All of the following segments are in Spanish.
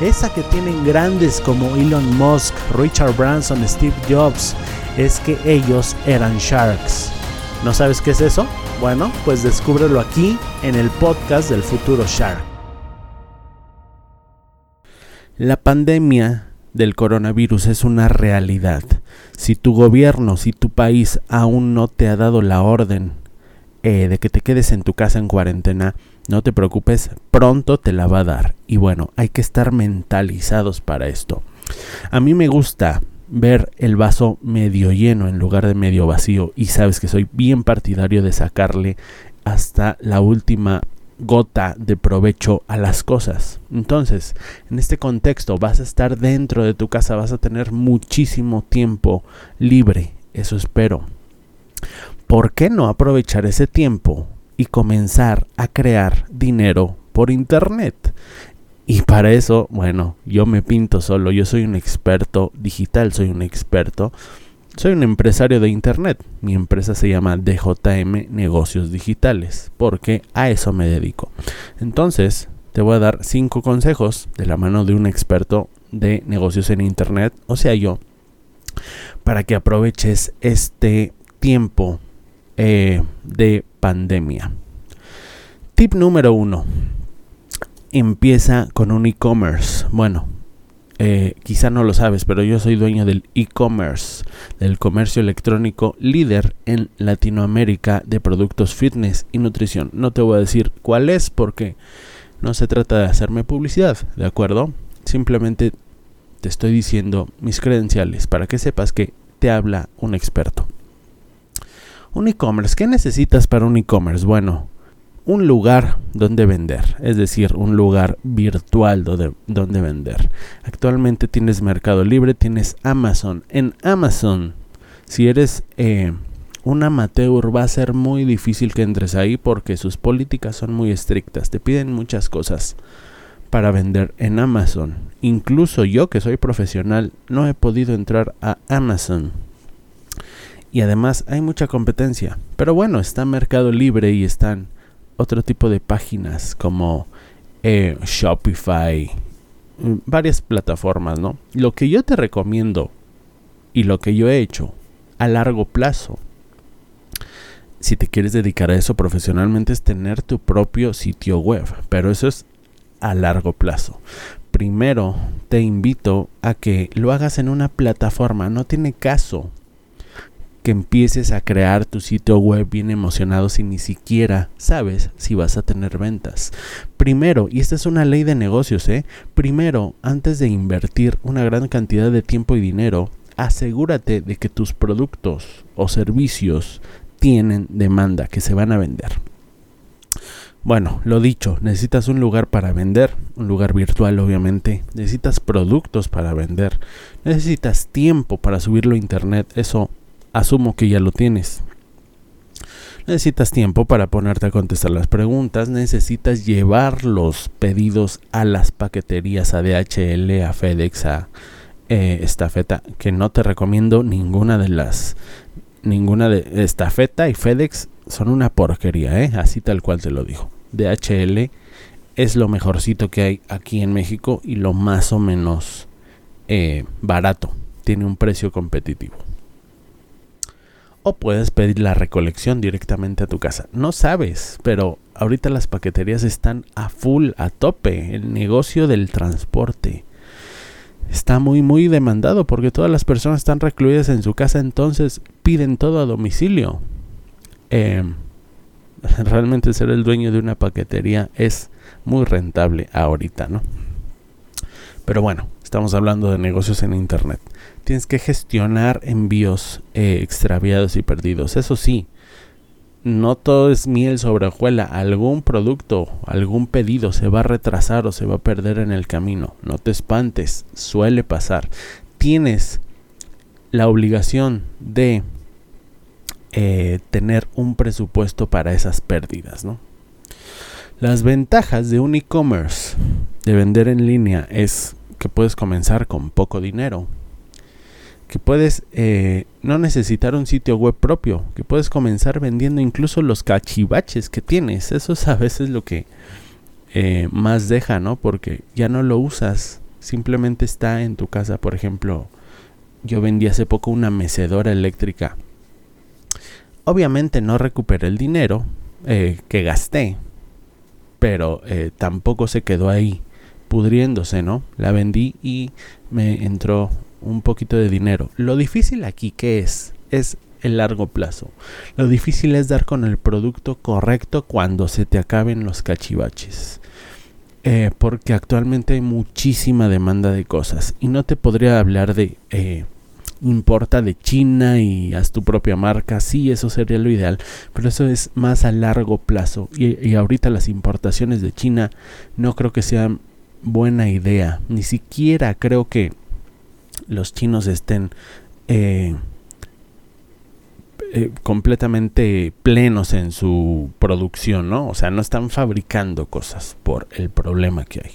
esa que tienen grandes como Elon Musk, Richard Branson, Steve Jobs, es que ellos eran sharks. ¿No sabes qué es eso? Bueno, pues descúbrelo aquí en el podcast del futuro Shark. La pandemia del coronavirus es una realidad. Si tu gobierno, si tu país aún no te ha dado la orden eh, de que te quedes en tu casa en cuarentena, no te preocupes, pronto te la va a dar. Y bueno, hay que estar mentalizados para esto. A mí me gusta ver el vaso medio lleno en lugar de medio vacío y sabes que soy bien partidario de sacarle hasta la última gota de provecho a las cosas. Entonces, en este contexto vas a estar dentro de tu casa, vas a tener muchísimo tiempo libre, eso espero. ¿Por qué no aprovechar ese tiempo y comenzar a crear dinero por internet. Y para eso, bueno, yo me pinto solo, yo soy un experto digital, soy un experto, soy un empresario de internet. Mi empresa se llama DJM Negocios Digitales, porque a eso me dedico. Entonces, te voy a dar cinco consejos de la mano de un experto de negocios en internet, o sea, yo, para que aproveches este tiempo eh, de pandemia. Tip número uno. Empieza con un e-commerce. Bueno, eh, quizá no lo sabes, pero yo soy dueño del e-commerce, del comercio electrónico líder en Latinoamérica de productos fitness y nutrición. No te voy a decir cuál es porque no se trata de hacerme publicidad, ¿de acuerdo? Simplemente te estoy diciendo mis credenciales para que sepas que te habla un experto. Un e-commerce, ¿qué necesitas para un e-commerce? Bueno, un lugar donde vender, es decir, un lugar virtual donde, donde, vender. Actualmente tienes Mercado Libre, tienes Amazon. En Amazon, si eres eh, un amateur, va a ser muy difícil que entres ahí porque sus políticas son muy estrictas. Te piden muchas cosas para vender en Amazon. Incluso yo que soy profesional no he podido entrar a Amazon y además hay mucha competencia. Pero bueno, está Mercado Libre y están otro tipo de páginas como eh, Shopify, mm, varias plataformas, ¿no? Lo que yo te recomiendo y lo que yo he hecho a largo plazo, si te quieres dedicar a eso profesionalmente, es tener tu propio sitio web, pero eso es a largo plazo. Primero te invito a que lo hagas en una plataforma, no tiene caso que empieces a crear tu sitio web bien emocionado si ni siquiera sabes si vas a tener ventas. Primero, y esta es una ley de negocios, ¿eh? Primero, antes de invertir una gran cantidad de tiempo y dinero, asegúrate de que tus productos o servicios tienen demanda, que se van a vender. Bueno, lo dicho, necesitas un lugar para vender, un lugar virtual obviamente, necesitas productos para vender, necesitas tiempo para subirlo a internet, eso asumo que ya lo tienes. Necesitas tiempo para ponerte a contestar las preguntas, necesitas llevar los pedidos a las paqueterías, a DHL, a FedEx, a eh, Estafeta, que no te recomiendo ninguna de las, ninguna de Estafeta y FedEx son una porquería, ¿eh? así tal cual te lo digo. DHL es lo mejorcito que hay aquí en México y lo más o menos eh, barato, tiene un precio competitivo o puedes pedir la recolección directamente a tu casa. No sabes, pero ahorita las paqueterías están a full, a tope, el negocio del transporte. está muy muy demandado porque todas las personas están recluidas en su casa, entonces piden todo a domicilio. Em, realmente ser el dueño de una paquetería es muy rentable ahorita, ¿no? Pero bueno, estamos hablando de negocios en internet. Tienes que gestionar envíos eh, extraviados y perdidos. Eso sí, no todo es miel sobre hojuela. Algún producto, algún pedido se va a retrasar o se va a perder en el camino. No te espantes, suele pasar. Tienes la obligación de eh, tener un presupuesto para esas pérdidas, ¿no? Las ventajas de un e-commerce, de vender en línea, es que puedes comenzar con poco dinero que puedes eh, no necesitar un sitio web propio, que puedes comenzar vendiendo incluso los cachivaches que tienes. Eso es a veces lo que eh, más deja, ¿no? Porque ya no lo usas, simplemente está en tu casa. Por ejemplo, yo vendí hace poco una mecedora eléctrica. Obviamente no recuperé el dinero eh, que gasté, pero tampoco se quedó ahí pudriéndose, ¿no? La vendí y me entró un poquito de dinero. Lo difícil aquí, ¿qué es? Es el largo plazo. Lo difícil es dar con el producto correcto cuando se te acaben los cachivaches. Eh, porque actualmente hay muchísima demanda de cosas. Y no te podría hablar de eh, importa de China y haz tu propia marca. Sí, eso sería lo ideal. Pero eso es más a largo plazo. Y, y ahorita las importaciones de China no creo que sean buena idea. Ni siquiera creo que los chinos estén eh, eh, completamente plenos en su producción, ¿no? O sea, no están fabricando cosas por el problema que hay.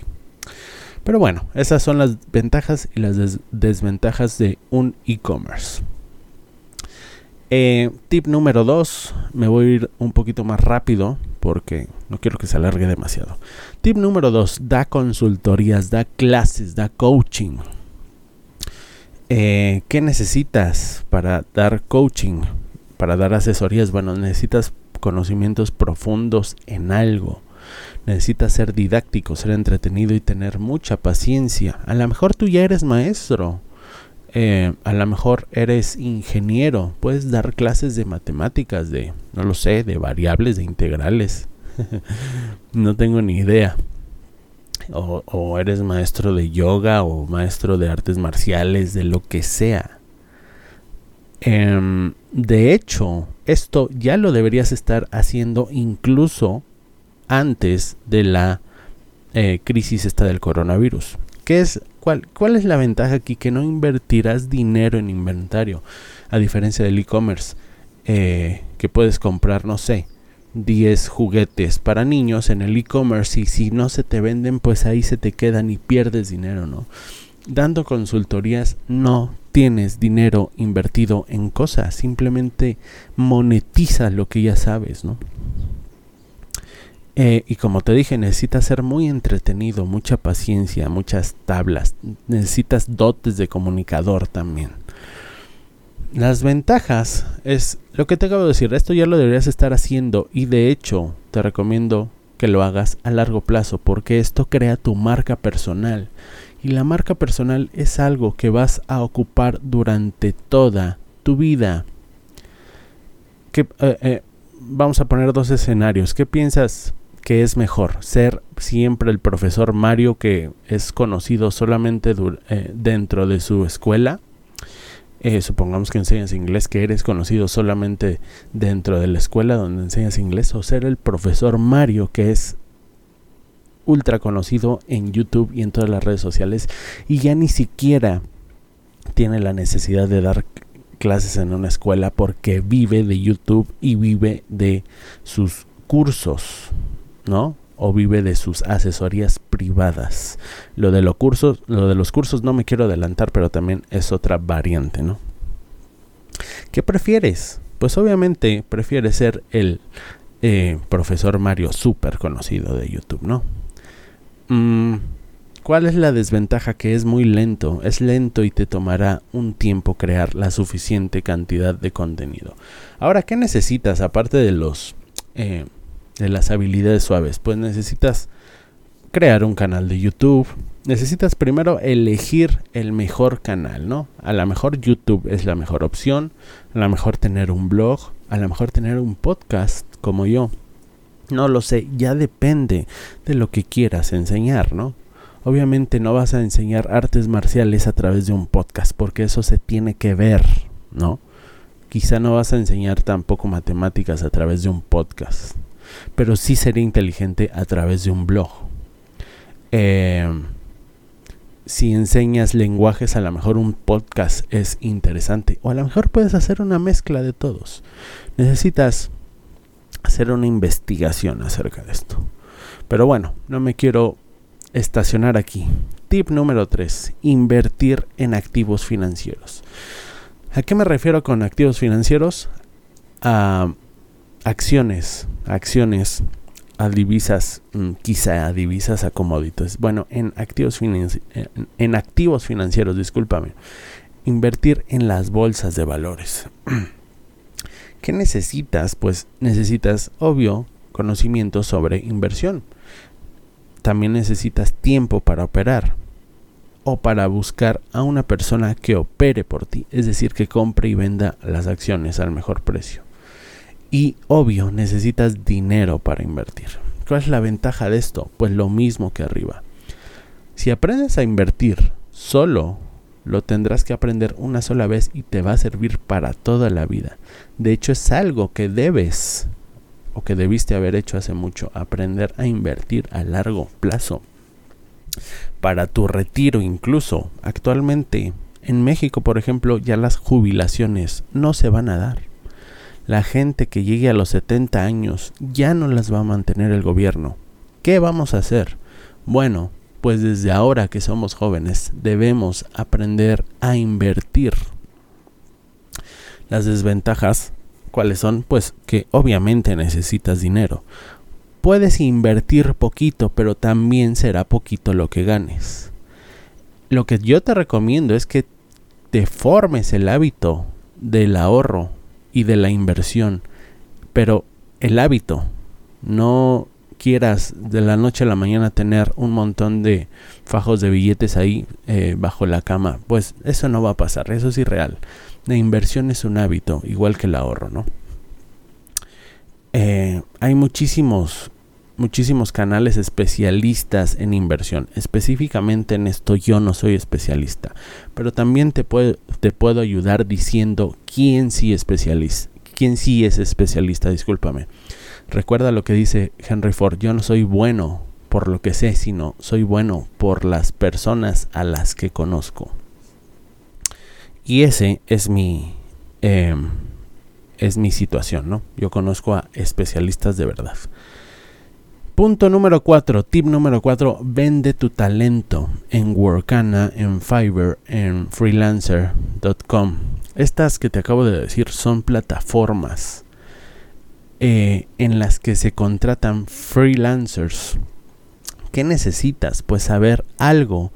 Pero bueno, esas son las ventajas y las desventajas de un e-commerce. Eh, tip número 2, me voy a ir un poquito más rápido porque no quiero que se alargue demasiado. Tip número 2, da consultorías, da clases, da coaching. Eh, ¿Qué necesitas para dar coaching? Para dar asesorías. Bueno, necesitas conocimientos profundos en algo. Necesitas ser didáctico, ser entretenido y tener mucha paciencia. A lo mejor tú ya eres maestro. Eh, a lo mejor eres ingeniero. Puedes dar clases de matemáticas, de, no lo sé, de variables, de integrales. no tengo ni idea o, eres maestro de yoga o maestro de artes marciales, de lo que sea. Em, de hecho, esto ya lo deberías estar haciendo incluso antes de la eh, crisis esta del coronavirus. ¿Qué es, cuál, ¿Cuál es la ventaja aquí? Que no invertirás dinero en inventario, a diferencia del e-commerce, eh, que puedes comprar, no sé, 10 juguetes para niños en el e-commerce y si no se te venden pues ahí se te quedan y pierdes dinero, ¿no? Dando consultorías no tienes dinero invertido en cosas, simplemente monetiza lo que ya sabes, ¿no? Eh, y como te dije, necesitas ser muy entretenido, mucha paciencia, muchas tablas, necesitas dotes de comunicador también. Las ventajas es lo que te acabo de decir, esto ya lo deberías estar haciendo y de hecho te recomiendo que lo hagas a largo plazo porque esto crea tu marca personal y la marca personal es algo que vas a ocupar durante toda tu vida. Que, eh, eh, vamos a poner dos escenarios. ¿Qué piensas que es mejor? ¿Ser siempre el profesor Mario que es conocido solamente eh, dentro de su escuela? Eh, supongamos que enseñas inglés, que eres conocido solamente dentro de la escuela donde enseñas inglés, o ser el profesor Mario, que es ultra conocido en YouTube y en todas las redes sociales, y ya ni siquiera tiene la necesidad de dar clases en una escuela porque vive de YouTube y vive de sus cursos, ¿no? O vive de sus asesorías privadas. Lo de, los cursos, lo de los cursos no me quiero adelantar, pero también es otra variante, ¿no? ¿Qué prefieres? Pues obviamente prefieres ser el eh, profesor Mario súper conocido de YouTube, ¿no? Mm, ¿Cuál es la desventaja? Que es muy lento, es lento y te tomará un tiempo crear la suficiente cantidad de contenido. Ahora, ¿qué necesitas aparte de los... Eh, de las habilidades suaves? Pues necesitas crear un canal de YouTube, necesitas primero elegir el mejor canal, ¿no? A lo mejor YouTube es la mejor opción, a lo mejor tener un blog, a lo mejor tener un podcast como yo. No lo sé, ya depende de lo que quieras enseñar, ¿no? Obviamente no vas a enseñar artes marciales a través de un podcast porque eso se tiene que ver, ¿no? Quizá no vas a enseñar tampoco matemáticas a través de un podcast, pero sí sería inteligente a través de un blog. Eh, si enseñas lenguajes, a lo mejor un podcast es interesante. O a lo mejor puedes hacer una mezcla de todos. Necesitas hacer una investigación acerca de esto. Pero bueno, no me quiero estacionar aquí. Tip número 3. Invertir en activos financieros. ¿A qué me refiero con activos financieros? A acciones, acciones a divisas, mm, quizá a divisas a commodities. Bueno, en activos, en activos financieros, discúlpame. Invertir en las bolsas de valores. ¿Qué necesitas? Pues necesitas, obvio, conocimiento sobre inversión. También necesitas tiempo para operar o para buscar a una persona que opere por ti, es decir, que compre y venda las acciones al mejor precio. Y obvio, necesitas dinero para invertir. ¿Cuál es la ventaja de esto? Pues lo mismo que arriba. Si aprendes a invertir solo, lo tendrás que aprender una sola vez y te va a servir para toda la vida. De hecho, es algo que debes o que debiste haber hecho hace mucho, aprender a invertir a largo plazo. Para tu retiro incluso. Actualmente en México, por ejemplo, ya las jubilaciones no se van a dar la gente que llegue a los 70 años ya no las va a mantener el gobierno. ¿Qué vamos a hacer? Bueno, pues desde ahora que somos jóvenes debemos aprender a invertir. Las desventajas, ¿cuáles son? Pues que obviamente necesitas dinero. Puedes invertir poquito, pero también será poquito lo que ganes. Lo que yo te recomiendo es que te formes el hábito del ahorro y de la inversión. Pero el hábito, no quieras de la noche a la mañana tener un montón de fajos de billetes ahí eh, bajo la cama, pues eso no va a pasar, eso es irreal. La inversión es un hábito, igual que el ahorro, ¿no? Eh, hay muchísimos, muchísimos canales especialistas en inversión. Específicamente en esto yo no soy especialista, pero también te puedo, te puedo ayudar diciendo quién sí especialista, quién sí es especialista, discúlpame. Recuerda lo que dice Henry Ford, yo no soy bueno por lo que sé, sino soy bueno por las personas a las que conozco. Y ese es mi em, es mi situación, ¿no? Yo conozco a especialistas de verdad. Punto número 4, tip número 4, vende tu talento en Workana, en Fiverr, en freelancer.com. Estas que te acabo de decir son plataformas eh, en las que se contratan freelancers. ¿Qué necesitas? Pues saber algo,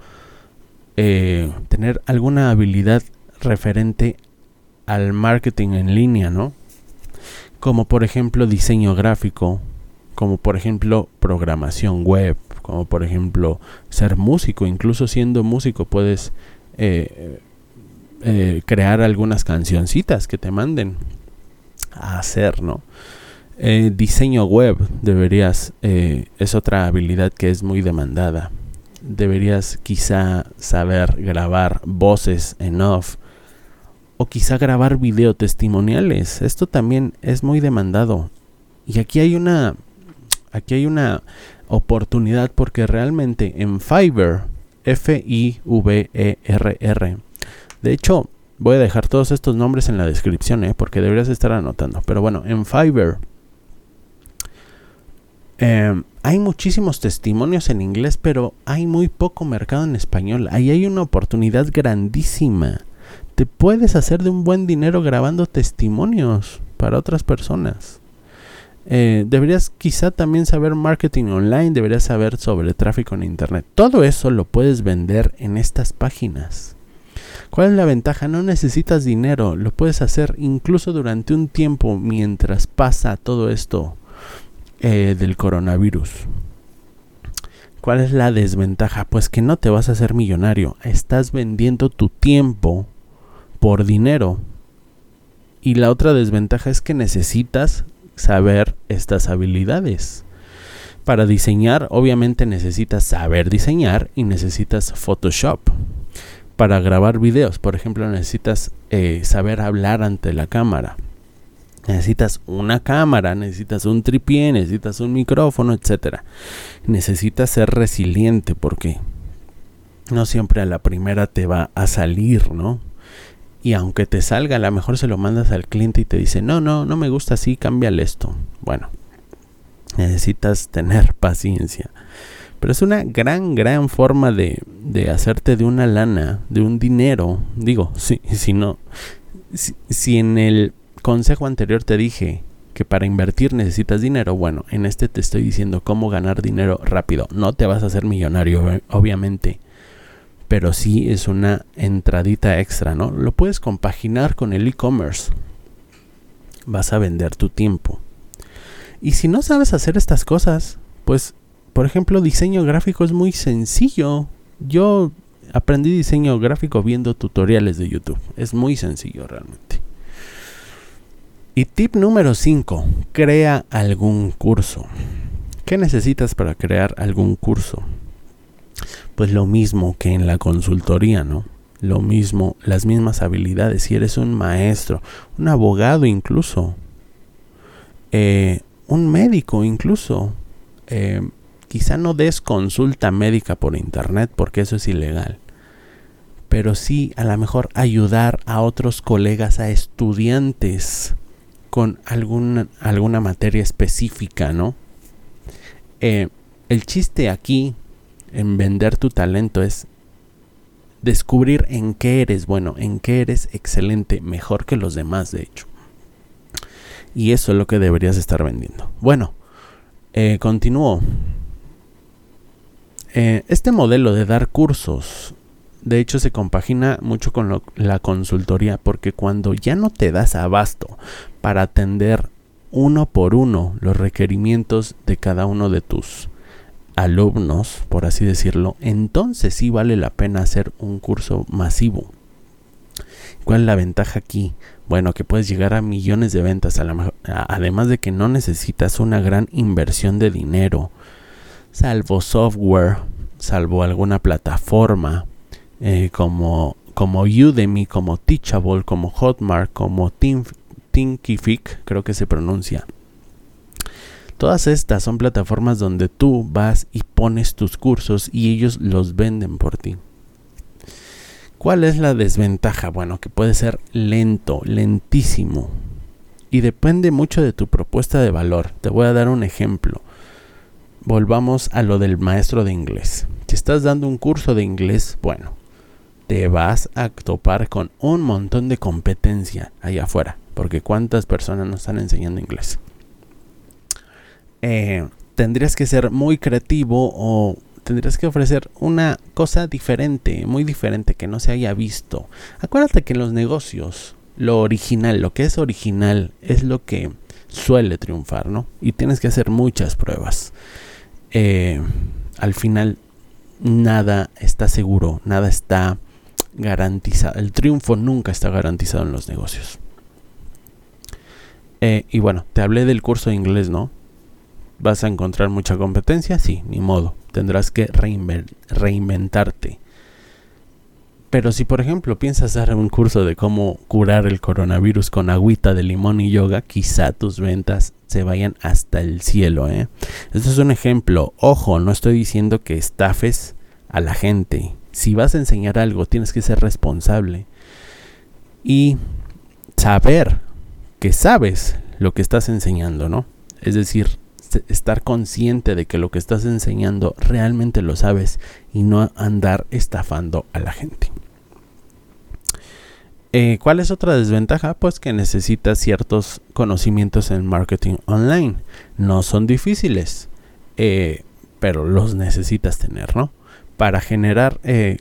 eh, tener alguna habilidad referente al marketing en línea, ¿no? Como por ejemplo diseño gráfico, como por ejemplo programación web, como por ejemplo ser músico, incluso siendo músico puedes eh, eh, crear algunas cancioncitas que te manden a hacer, ¿no? Eh, diseño web deberías, es otra habilidad que es muy demandada. Deberías quizá saber grabar voces en off o quizá grabar video testimoniales. Esto también es muy demandado. Y aquí hay una aquí hay una oportunidad porque realmente en Fiverr, F-I-V-E-R-R, de hecho, voy a dejar todos estos nombres en la descripción, ¿eh? porque deberías estar anotando. Pero bueno, en Fiverr em, hay muchísimos testimonios en inglés, pero hay muy poco mercado en español. Ahí hay una oportunidad grandísima. Te puedes hacer de un buen dinero grabando testimonios para otras personas. Eh, deberías quizá también saber marketing online, deberías saber sobre tráfico en internet. Todo eso lo puedes vender en estas páginas. ¿Cuál es la ventaja? No necesitas dinero, lo puedes hacer incluso durante un tiempo mientras pasa todo esto eh, del coronavirus. ¿Cuál es la desventaja? Pues que no te vas a hacer millonario. Estás vendiendo tu tiempo por dinero. Y la otra desventaja es que necesitas saber estas habilidades. Para diseñar, obviamente necesitas saber diseñar y necesitas Photoshop. Para grabar videos, por ejemplo, necesitas eh, saber hablar ante la cámara. Necesitas una cámara, necesitas un tripié, necesitas un micrófono, etc. Necesitas ser resiliente porque no siempre a la primera te va a salir, ¿no? Y aunque te salga, a lo mejor se lo mandas al cliente y te dice, no, no, no me gusta así, cámbiale esto. Bueno, necesitas tener paciencia. Pero es una gran, gran forma de, de hacerte de una lana, de un dinero. Digo, si, si no, si, si en el consejo anterior te dije que para invertir necesitas dinero, bueno, en este te estoy diciendo cómo ganar dinero rápido. No te vas a hacer millonario, obviamente pero sí es una entradita extra, ¿no? Lo puedes compaginar con el e-commerce. Vas a vender tu tiempo. Y si no sabes hacer estas cosas, pues, por ejemplo, diseño gráfico es muy sencillo. Yo aprendí diseño gráfico viendo tutoriales de YouTube. Es muy sencillo realmente. Y tip número 5, crea algún curso. ¿Qué necesitas para crear algún curso? Pues lo mismo que en la consultoría, ¿no? Lo mismo, las mismas habilidades. Si eres un maestro, un abogado incluso, eh, un médico incluso, eh, quizá no des consulta médica por internet porque eso es ilegal. Pero sí a lo mejor ayudar a otros colegas, a estudiantes con alguna, alguna materia específica, ¿no? Eh, el chiste aquí en vender tu talento es descubrir en qué eres bueno, en qué eres excelente, mejor que los demás, de hecho. Y eso es lo que deberías estar vendiendo. Bueno, eh, continúo. Eh, este modelo de dar cursos, de hecho, se compagina mucho con la consultoría, porque cuando ya no te das abasto para atender uno por uno los requerimientos de cada uno de tus alumnos, por así decirlo, entonces sí vale la pena hacer un curso masivo. ¿Cuál es la ventaja aquí? Bueno, que puedes llegar a millones de ventas, además de que no necesitas una gran inversión de dinero, salvo software, salvo alguna plataforma eh, como, como Udemy, como Teachable, como Hotmart, como Thinkific, creo que se pronuncia. Todas estas son plataformas donde tú vas y pones tus cursos y ellos los venden por ti. ¿Cuál es la desventaja? Bueno, que puede ser lento, lentísimo. Y depende mucho de tu propuesta de valor. Te voy a dar un ejemplo. Volvamos a lo del maestro de inglés. Si estás dando un curso de inglés, bueno, te vas a topar con un montón de competencia allá afuera. Porque cuántas personas nos están enseñando inglés. Eh, tendrías que ser muy creativo o tendrías que ofrecer una cosa diferente, muy diferente, que no se haya visto. Acuérdate que en los negocios, lo original, lo que es original, es lo que suele triunfar, ¿no? Y tienes que hacer muchas pruebas. Eh, al final, nada está seguro, nada está garantizado. El triunfo nunca está garantizado en los negocios. Eh, y bueno, te hablé del curso de inglés, ¿no? ¿Vas a encontrar mucha competencia? Sí, ni modo. Tendrás que reinventarte. Pero si por ejemplo piensas dar un curso de cómo curar el coronavirus con agüita de limón y yoga, quizá tus ventas se vayan hasta el cielo. ¿eh? Esto es un ejemplo. Ojo, no estoy diciendo que estafes a la gente. Si vas a enseñar algo, tienes que ser responsable. Y saber que sabes lo que estás enseñando, ¿no? Es decir, estar consciente de que lo que estás enseñando realmente lo sabes y no andar estafando a la gente. Eh, ¿Cuál es otra desventaja? Pues que necesitas ciertos conocimientos en marketing online. No son difíciles, eh, pero los necesitas tener, ¿no? Para generar, eh,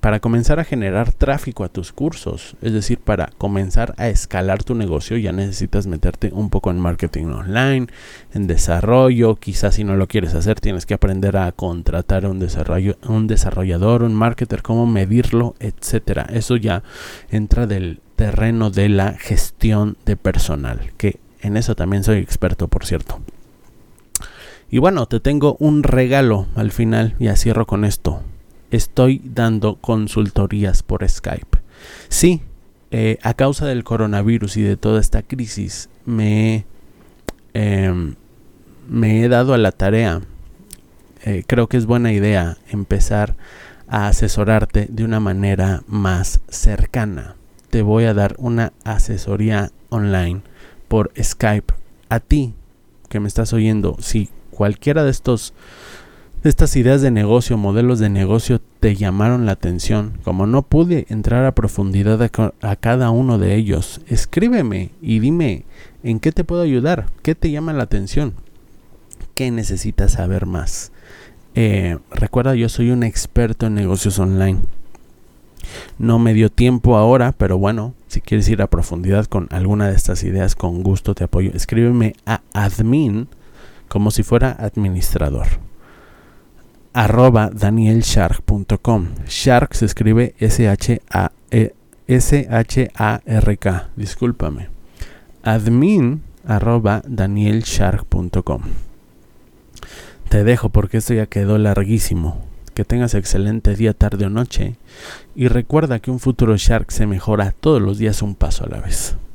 para comenzar a generar tráfico a tus cursos, es decir, para comenzar a escalar tu negocio, ya necesitas meterte un poco en marketing online, en desarrollo, quizás si no lo quieres hacer, tienes que aprender a contratar a un, desarrollo, un desarrollador, un marketer, cómo medirlo, etcétera. Eso ya entra del terreno de la gestión de personal, que en eso también soy experto, por cierto. Y bueno, te tengo un regalo al final, ya cierro con esto estoy dando consultorías por Skype. Sí, eh, a causa del coronavirus y de toda esta crisis, me, em, me he dado a la tarea. Eh, creo que es buena idea empezar a asesorarte de una manera más cercana. Te voy a dar una asesoría online por Skype a ti que me estás oyendo. Si cualquiera de estos estas ideas de negocio, modelos de negocio te llamaron la atención. Como no pude entrar a profundidad a, cada uno de ellos, escríbeme y dime en qué te puedo ayudar, qué te llama la atención, qué necesitas saber más. Eh, recuerda, yo soy un experto en negocios online. No me dio tiempo ahora, pero bueno, si quieres ir a profundidad con alguna de estas ideas, con gusto te apoyo. Escríbeme a admin como si fuera administrador arroba danielshark.com. Shark se escribe S-H-A-R-K. E, Discúlpame. Admin arroba danielshark.com. Te dejo porque esto ya quedó larguísimo. Que tengas excelente día, tarde o noche. Y recuerda que un futuro Shark se mejora todos los días un paso a la vez.